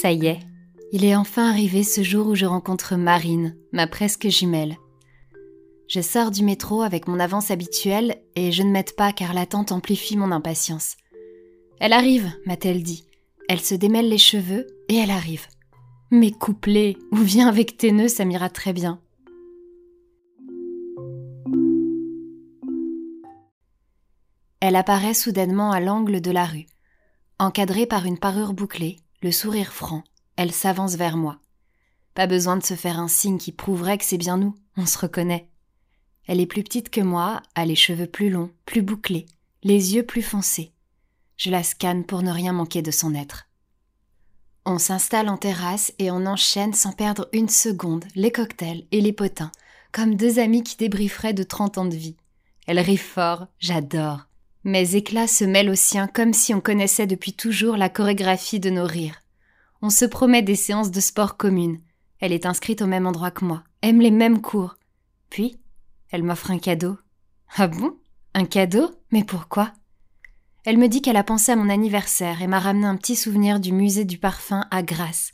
Ça y est, il est enfin arrivé ce jour où je rencontre Marine, ma presque jumelle. Je sors du métro avec mon avance habituelle et je ne m'aide pas car l'attente amplifie mon impatience. Elle arrive, m'a-t-elle dit. Elle se démêle les cheveux et elle arrive. Mais couplée, ou viens avec tes nœuds, ça m'ira très bien. Elle apparaît soudainement à l'angle de la rue. Encadrée par une parure bouclée, le sourire franc, elle s'avance vers moi. Pas besoin de se faire un signe qui prouverait que c'est bien nous, on se reconnaît. Elle est plus petite que moi, a les cheveux plus longs, plus bouclés, les yeux plus foncés. Je la scanne pour ne rien manquer de son être. On s'installe en terrasse et on enchaîne sans perdre une seconde les cocktails et les potins, comme deux amis qui débrieferaient de trente ans de vie. Elle rit fort, j'adore. Mes éclats se mêlent aux siens comme si on connaissait depuis toujours la chorégraphie de nos rires. On se promet des séances de sport communes. Elle est inscrite au même endroit que moi, aime les mêmes cours. Puis, elle m'offre un cadeau. Ah bon? Un cadeau? Mais pourquoi? Elle me dit qu'elle a pensé à mon anniversaire et m'a ramené un petit souvenir du musée du parfum à Grasse.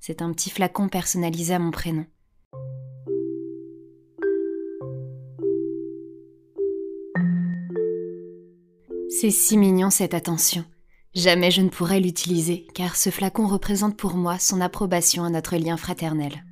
C'est un petit flacon personnalisé à mon prénom. C'est si mignon cette attention. Jamais je ne pourrais l'utiliser, car ce flacon représente pour moi son approbation à notre lien fraternel.